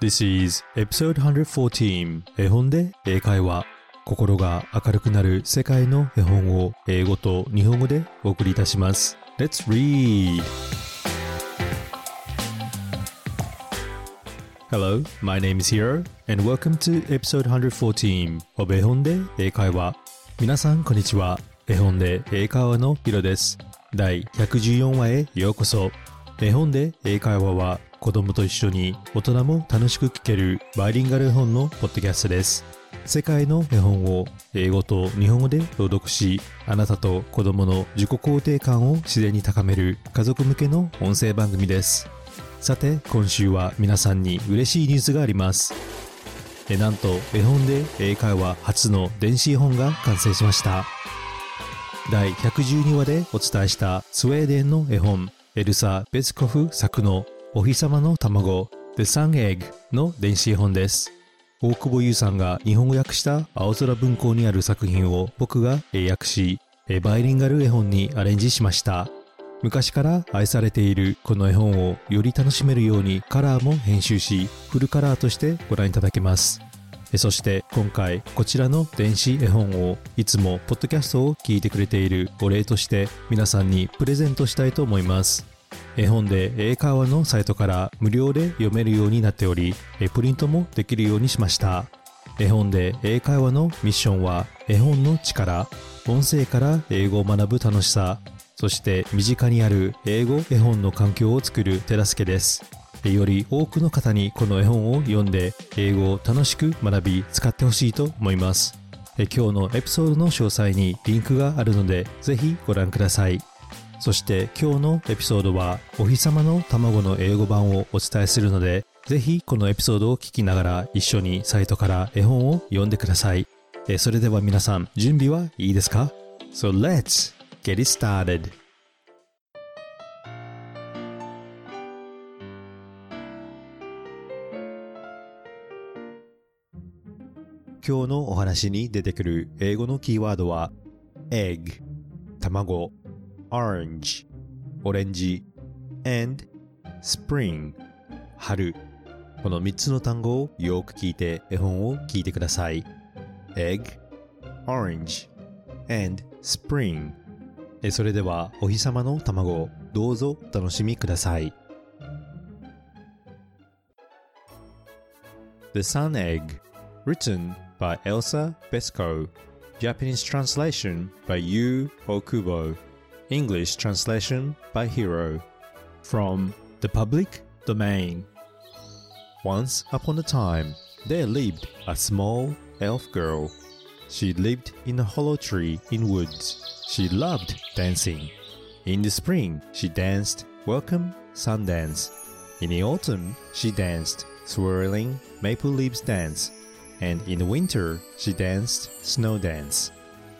This is episode 114絵本で英会話。心が明るくなる世界の絵本を英語と日本語でお送りいたします。Let's read! Hello, my name is Hiro and welcome to episode 114 of 絵本で英会話。皆さんこんにちは。絵本で英会話のヒロです。第114話へようこそ。絵本で英会話は子供と一緒に大人も楽しく聞けるバイリンガル絵本のポッドキャストです。世界の絵本を英語と日本語で朗読しあなたと子供の自己肯定感を自然に高める家族向けの音声番組です。さて今週は皆さんに嬉しいニュースがあります。えなんと絵本で英会話初の電子絵本が完成しました。第112話でお伝えしたスウェーデンの絵本エルサ・ベスコフ作のお日様の卵 The Sun Egg の電子絵本です。大久保優さんが日本語訳した青空文庫にある作品を僕が英訳しバイリンガル絵本にアレンジしました。昔から愛されているこの絵本をより楽しめるようにカラーも編集しフルカラーとしてご覧いただけます。そして今回こちらの電子絵本をいつもポッドキャストを聞いてくれているお礼として皆さんにプレゼントしたいと思います。絵本で英会話のサイトから無料で読めるようになっておりプリントもできるようにしました。絵本で英会話のミッションは絵本の力音声から英語を学ぶ楽しさそして身近にある英語絵本の環境を作る手助けです。より多くの方にこの絵本を読んで英語を楽しく学び使ってほしいと思います。今日のエピソードの詳細にリンクがあるのでぜひご覧ください。そして今日のエピソードはお日様の卵の英語版をお伝えするのでぜひこのエピソードを聞きながら一緒にサイトから絵本を読んでください。えそれでは皆さん準備はいいですか？So let's get it started! 今日のお話に出てくる英語のキーワードは egg 卵。Orange オレンジ and spring 春この3つの単語をよく聞いて絵本を聞いてください egg orange and spring それではお日様の卵をどうぞお楽しみください The Sun Egg written by Elsa Besko Japanese translation by Yu Okubo English translation by Hiro. From the public domain. Once upon a time, there lived a small elf girl. She lived in a hollow tree in woods. She loved dancing. In the spring, she danced Welcome Sun Dance. In the autumn, she danced Swirling Maple Leaves Dance. And in the winter, she danced Snow Dance.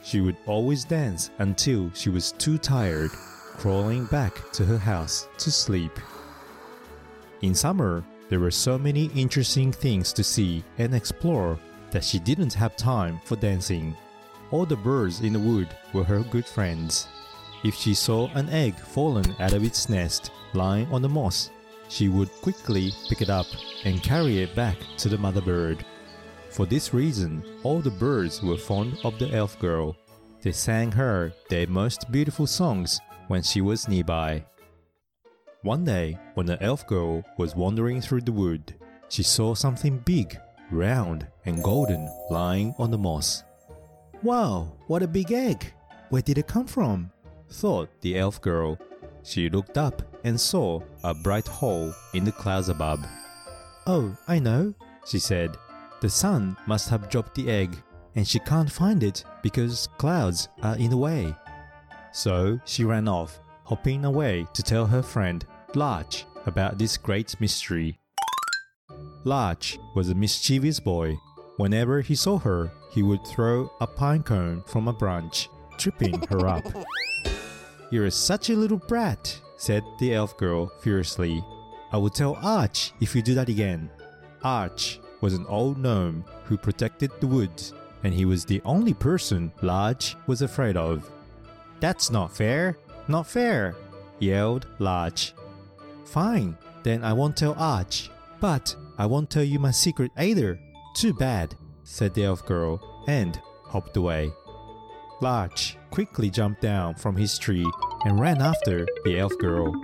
She would always dance until she was too tired, crawling back to her house to sleep. In summer, there were so many interesting things to see and explore that she didn't have time for dancing. All the birds in the wood were her good friends. If she saw an egg fallen out of its nest lying on the moss, she would quickly pick it up and carry it back to the mother bird. For this reason, all the birds were fond of the elf girl. They sang her their most beautiful songs when she was nearby. One day, when the elf girl was wandering through the wood, she saw something big, round, and golden lying on the moss. Wow, what a big egg! Where did it come from? thought the elf girl. She looked up and saw a bright hole in the clouds above. Oh, I know, she said. The sun must have dropped the egg, and she can't find it because clouds are in the way. So she ran off, hopping away to tell her friend Larch about this great mystery. Larch was a mischievous boy. Whenever he saw her, he would throw a pine cone from a branch, tripping her up. You're such a little brat, said the elf girl fiercely. I will tell Arch if you do that again. Arch was an old gnome who protected the woods, and he was the only person Larch was afraid of. That's not fair! Not fair! yelled Larch. Fine, then I won't tell Arch. But I won't tell you my secret either. Too bad, said the elf girl and hopped away. Larch quickly jumped down from his tree and ran after the elf girl.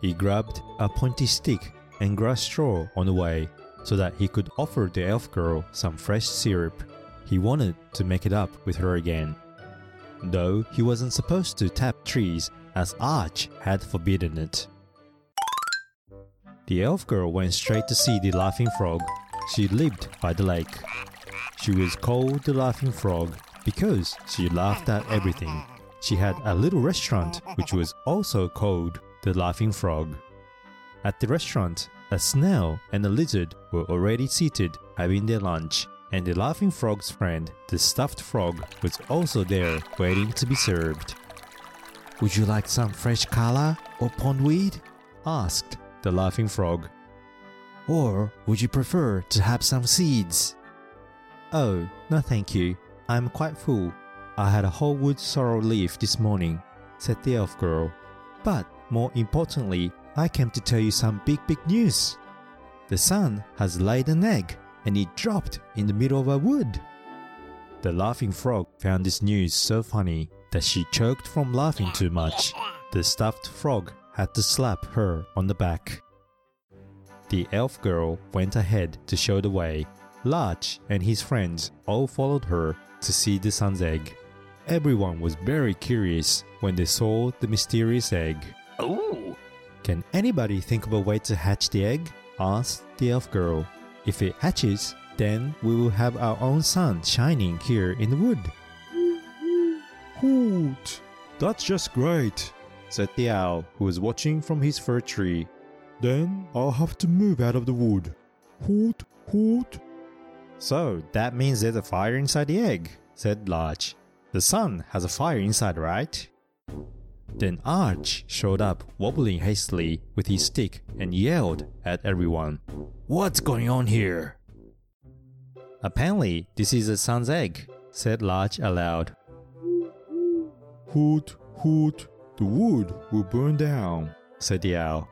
He grabbed a pointy stick and grass straw on the way so that he could offer the elf girl some fresh syrup. He wanted to make it up with her again. Though he wasn't supposed to tap trees as Arch had forbidden it. The elf girl went straight to see the laughing frog. She lived by the lake. She was called the laughing frog because she laughed at everything. She had a little restaurant which was also called the laughing frog. At the restaurant, a snail and a lizard were already seated having their lunch, and the laughing frog's friend, the stuffed frog, was also there waiting to be served. Would you like some fresh kala or pondweed? asked the laughing frog. Or would you prefer to have some seeds? Oh, no thank you. I'm quite full. I had a whole wood sorrel leaf this morning, said the elf girl. But more importantly, I came to tell you some big, big news. The sun has laid an egg and it dropped in the middle of a wood. The laughing frog found this news so funny that she choked from laughing too much. The stuffed frog had to slap her on the back. The elf girl went ahead to show the way. Larch and his friends all followed her to see the sun's egg. Everyone was very curious when they saw the mysterious egg. Ooh. Can anybody think of a way to hatch the egg? asked the elf girl. If it hatches, then we will have our own sun shining here in the wood. Hoot! That's just great, said the owl, who was watching from his fir tree. Then I'll have to move out of the wood. Hoot, hoot. So that means there's a fire inside the egg, said Larch. The sun has a fire inside, right? Then Arch showed up wobbling hastily with his stick and yelled at everyone. What's going on here? Apparently, this is a sun's egg, said Larch aloud. Hoot, hoot, the wood will burn down, said the owl.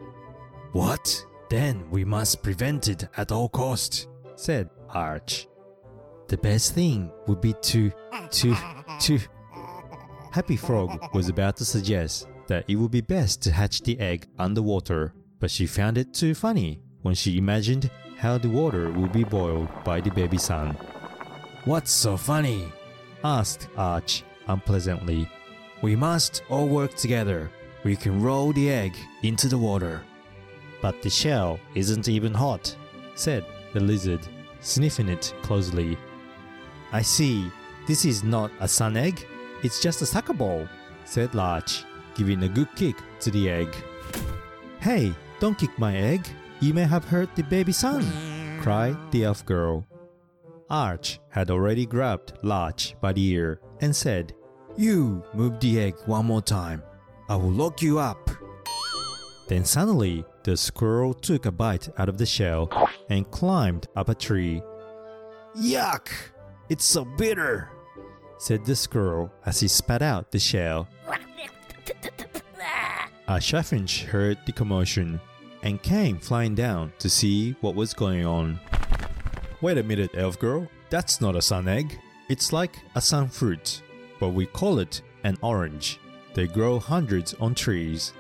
What? Then we must prevent it at all cost, said Arch. The best thing would be to, to, to. Happy Frog was about to suggest that it would be best to hatch the egg underwater, but she found it too funny when she imagined how the water would be boiled by the baby sun. What's so funny? asked Arch unpleasantly. We must all work together. We can roll the egg into the water. But the shell isn't even hot, said the lizard, sniffing it closely. I see. This is not a sun egg. It's just a soccer ball, said Larch, giving a good kick to the egg. Hey, don't kick my egg. You may have hurt the baby sun, cried the elf girl. Arch had already grabbed Larch by the ear and said, You move the egg one more time. I will lock you up. Then suddenly, the squirrel took a bite out of the shell and climbed up a tree. Yuck! It's so bitter, said the squirrel as he spat out the shell. A chaffinch heard the commotion and came flying down to see what was going on. Wait a minute, elf girl. That's not a sun egg. It's like a sun fruit, but we call it an orange. They grow hundreds on trees.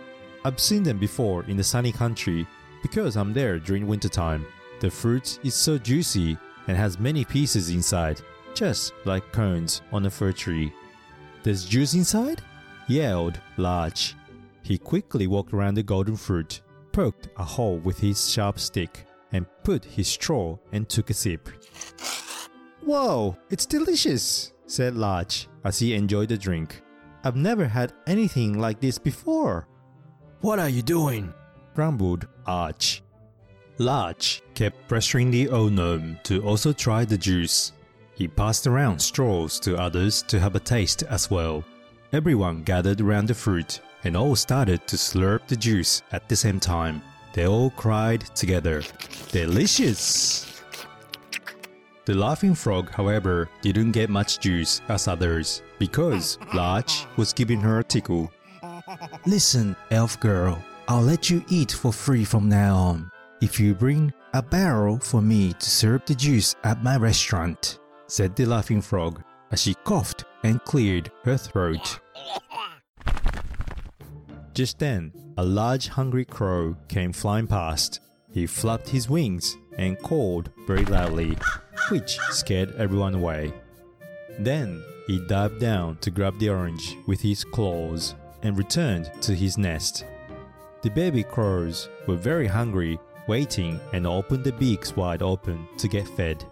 I've seen them before in the sunny country because I'm there during wintertime. The fruit is so juicy and has many pieces inside, just like cones on a fir tree. There's juice inside? yelled Larch. He quickly walked around the golden fruit, poked a hole with his sharp stick, and put his straw and took a sip. Whoa, it's delicious, said Larch as he enjoyed the drink. I've never had anything like this before. What are you doing? grumbled Arch. Larch kept pressuring the old gnome to also try the juice. He passed around straws to others to have a taste as well. Everyone gathered around the fruit and all started to slurp the juice at the same time. They all cried together, Delicious! The laughing frog, however, didn't get much juice as others because Larch was giving her a tickle. Listen, elf girl, I'll let you eat for free from now on if you bring a barrel for me to serve the juice at my restaurant, said the laughing frog as she coughed and cleared her throat. Just then, a large hungry crow came flying past. He flapped his wings and called very loudly, which scared everyone away. Then he dived down to grab the orange with his claws and returned to his nest. The baby crows were very hungry, waiting and opened their beaks wide open to get fed.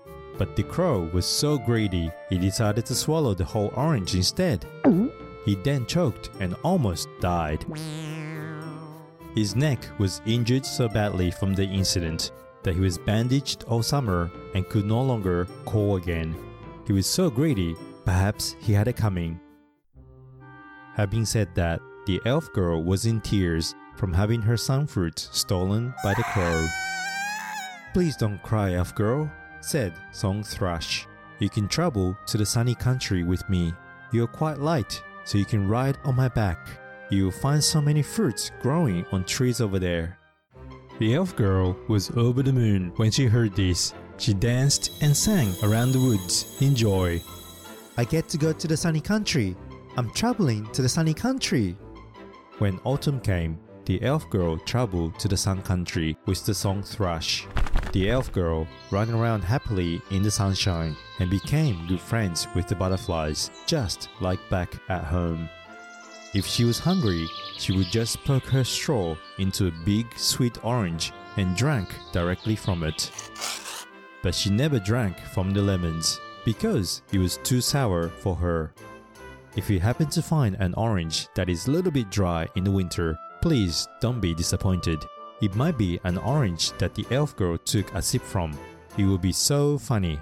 But the crow was so greedy, he decided to swallow the whole orange instead. He then choked and almost died. His neck was injured so badly from the incident that he was bandaged all summer and could no longer call again. He was so greedy, perhaps he had it coming. Having said that, the elf girl was in tears from having her sunfruit stolen by the crow. Please don't cry, elf girl, said Song Thrush. You can travel to the sunny country with me. You're quite light, so you can ride on my back. You'll find so many fruits growing on trees over there. The elf girl was over the moon when she heard this. She danced and sang around the woods in joy. I get to go to the sunny country. I'm traveling to the sunny country. When autumn came, the elf girl traveled to the sun country with the song thrush. The elf girl ran around happily in the sunshine and became good friends with the butterflies, just like back at home. If she was hungry, she would just poke her straw into a big sweet orange and drank directly from it. But she never drank from the lemons because it was too sour for her. If you happen to find an orange that is a little bit dry in the winter, please don't be disappointed. It might be an orange that the elf girl took a sip from. It will be so funny.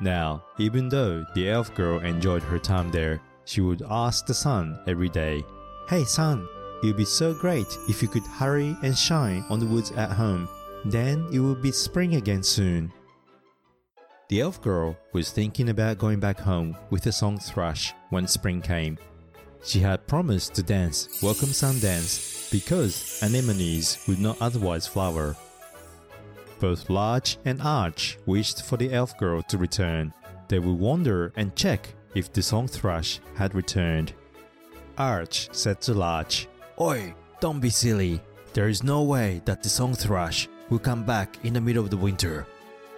Now, even though the elf girl enjoyed her time there, she would ask the sun every day, Hey sun, it would be so great if you could hurry and shine on the woods at home. Then it will be spring again soon. The elf girl was thinking about going back home with the song thrush when spring came. She had promised to dance Welcome Sun Dance because anemones would not otherwise flower. Both Larch and Arch wished for the elf girl to return. They would wander and check if the song thrush had returned. Arch said to Larch, Oi, don't be silly. There is no way that the song thrush will come back in the middle of the winter.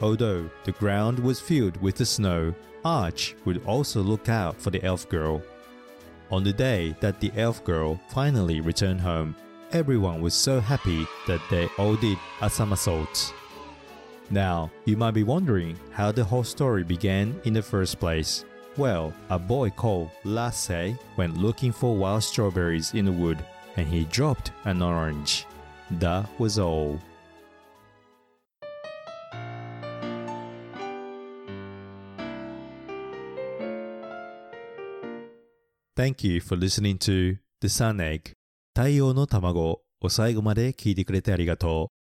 Although the ground was filled with the snow, Arch would also look out for the elf girl. On the day that the elf girl finally returned home, everyone was so happy that they all did a somersault. Now, you might be wondering how the whole story began in the first place. Well, a boy called Lasse went looking for wild strawberries in the wood and he dropped an orange. That was all. Thank you for listening to The Sun Egg 太陽の卵を最後まで聞いてくれてありがと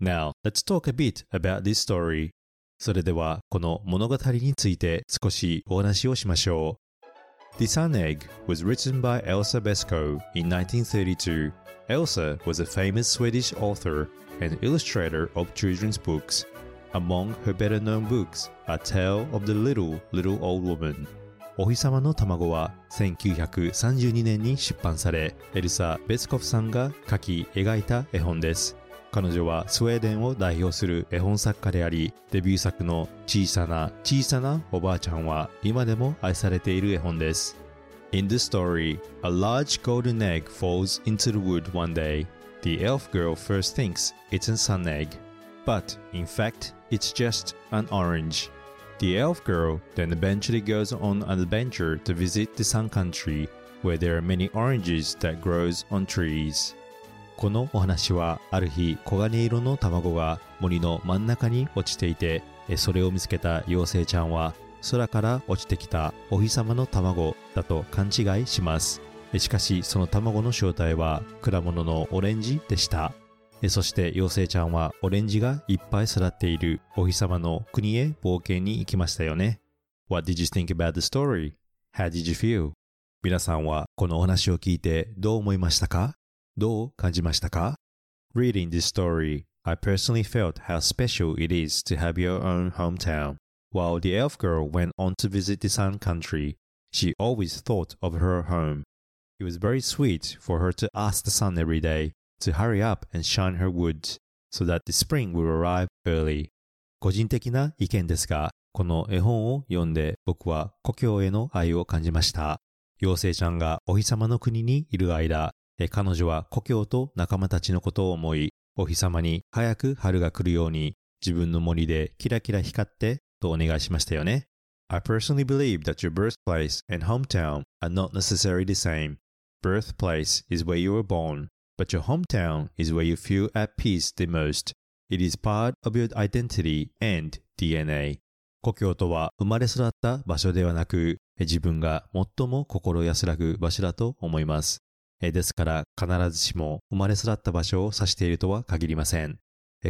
う。Now, let's talk a bit about this story. それでは、この物語について少しお話をしましょう。The Sun Egg was written by Elsa Beskow in 1932. Elsa was a famous Swedish author and illustrator of children's books. Among her better known books are Tale of the Little, Little Old Woman お日様の卵は1932年に出版され、エルサ・ベスコフさんが書き描いた絵本です。彼女はスウェーデンを代表する絵本作家であり、デビュー作の小さな小さなおばあちゃんは今でも愛されている絵本です。In the story, a large golden egg falls into the wood one day. The elf girl first thinks it's a sun egg, but in fact, it's just an orange. The elf girl then eventually goes on an adventure to visit the sun country where there are many oranges that grows on trees. このお話はある日黄金色の卵が森の真ん中に落ちていてそれを見つけた妖精ちゃんは空から落ちてきたお日様の卵だと勘違いしますしかしその卵の正体は果物のオレンジでしたそして妖精ちゃんはオレンジがいっぱい育っているお日様の国へ冒険に行きましたよね。What did you think about the story? How did you feel? 皆さんはこのお話を聞いてどう思いましたかどう感じましたか Reading this story, I personally felt how special it is to have your own hometown. While the elf girl went on to visit the sun country, she always thought of her home. It was very sweet for her to ask the sun every day to hurry up and shine her wood so that the spring will arrive early. 個人的な意見ですが、この絵本を読んで僕は故郷への愛を感じました。妖精ちゃんがお日様の国にいる間、彼女は故郷と仲間たちのことを思い、お日様に早く春が来るように自分の森でキラキラ光ってとお願いしましたよね。I personally believe that your birthplace and hometown are not necessarily the same. Birthplace is where you were born, but your hometown is where you feel at peace the most. It is part of your identity and DNA. 故郷とは生まれ育った場所ではなく、自分が最も心安らぐ場所だと思います。ですから必ずしも生まれ育った場所を指しているとは限りません。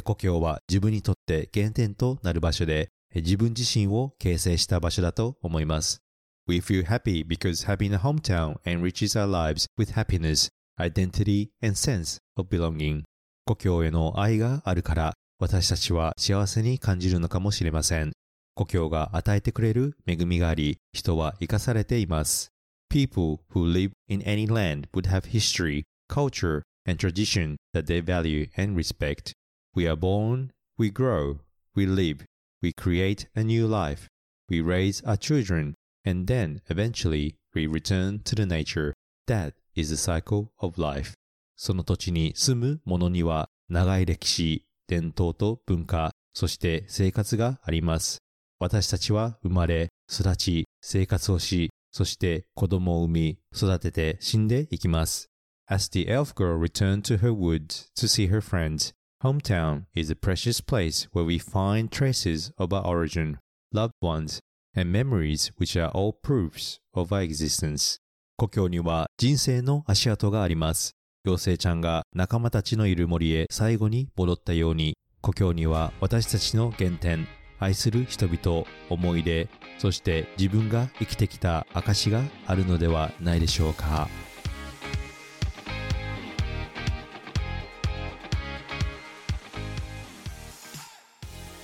故郷は自分にとって原点となる場所で自分自身を形成した場所だと思います。We feel happy because having a hometown enriches our lives with happiness, identity and sense of belonging. 故郷への愛があるから私たちは幸せに感じるのかもしれません。故郷が与えてくれる恵みがあり、人は生かされています。People who live in any land would have history, culture, and tradition that they value and respect. We are born, we grow, we live, we create a new life, we raise our children, and then eventually we return to the nature. That is the cycle of life. その土地に住む者には長い歴史、伝統と文化、そして生活があります。私たちは生まれ、育ち、生活をし、そして子供を産み、育てて死んでいきます。As the elf girl returned to her woods to see her friends, hometown is a precious place where we find traces of our origin, loved ones, and memories which are all proofs of our existence. 故郷には人生の足跡があります。妖精ちゃんが仲間たちのいる森へ最後に戻ったように、故郷には私たちの原点、愛する人々、思い出、そして自分が生きてきた証があるのではないでしょうか。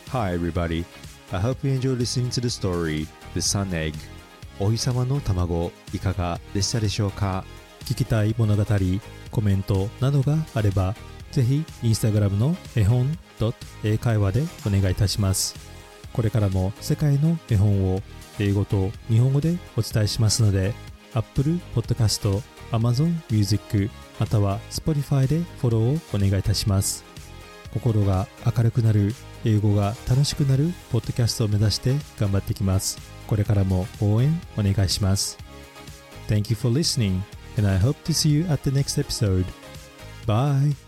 Hi everybody, I hope you enjoy listening to the story The Sun Egg お日様の卵いかがでしたでしょうか？聞きたい物語、コメントなどがあればぜひインスタグラムの絵本英会話でお願いいたします。これからも世界の絵本を英語と日本語でお伝えしますので Apple Podcast、Amazon Music または Spotify でフォローをお願いいたします。心が明るくなる英語が楽しくなるポッドキャストを目指して頑張っていきます。これからも応援お願いします Thank you for listening and I hope to see you at the next episode. Bye!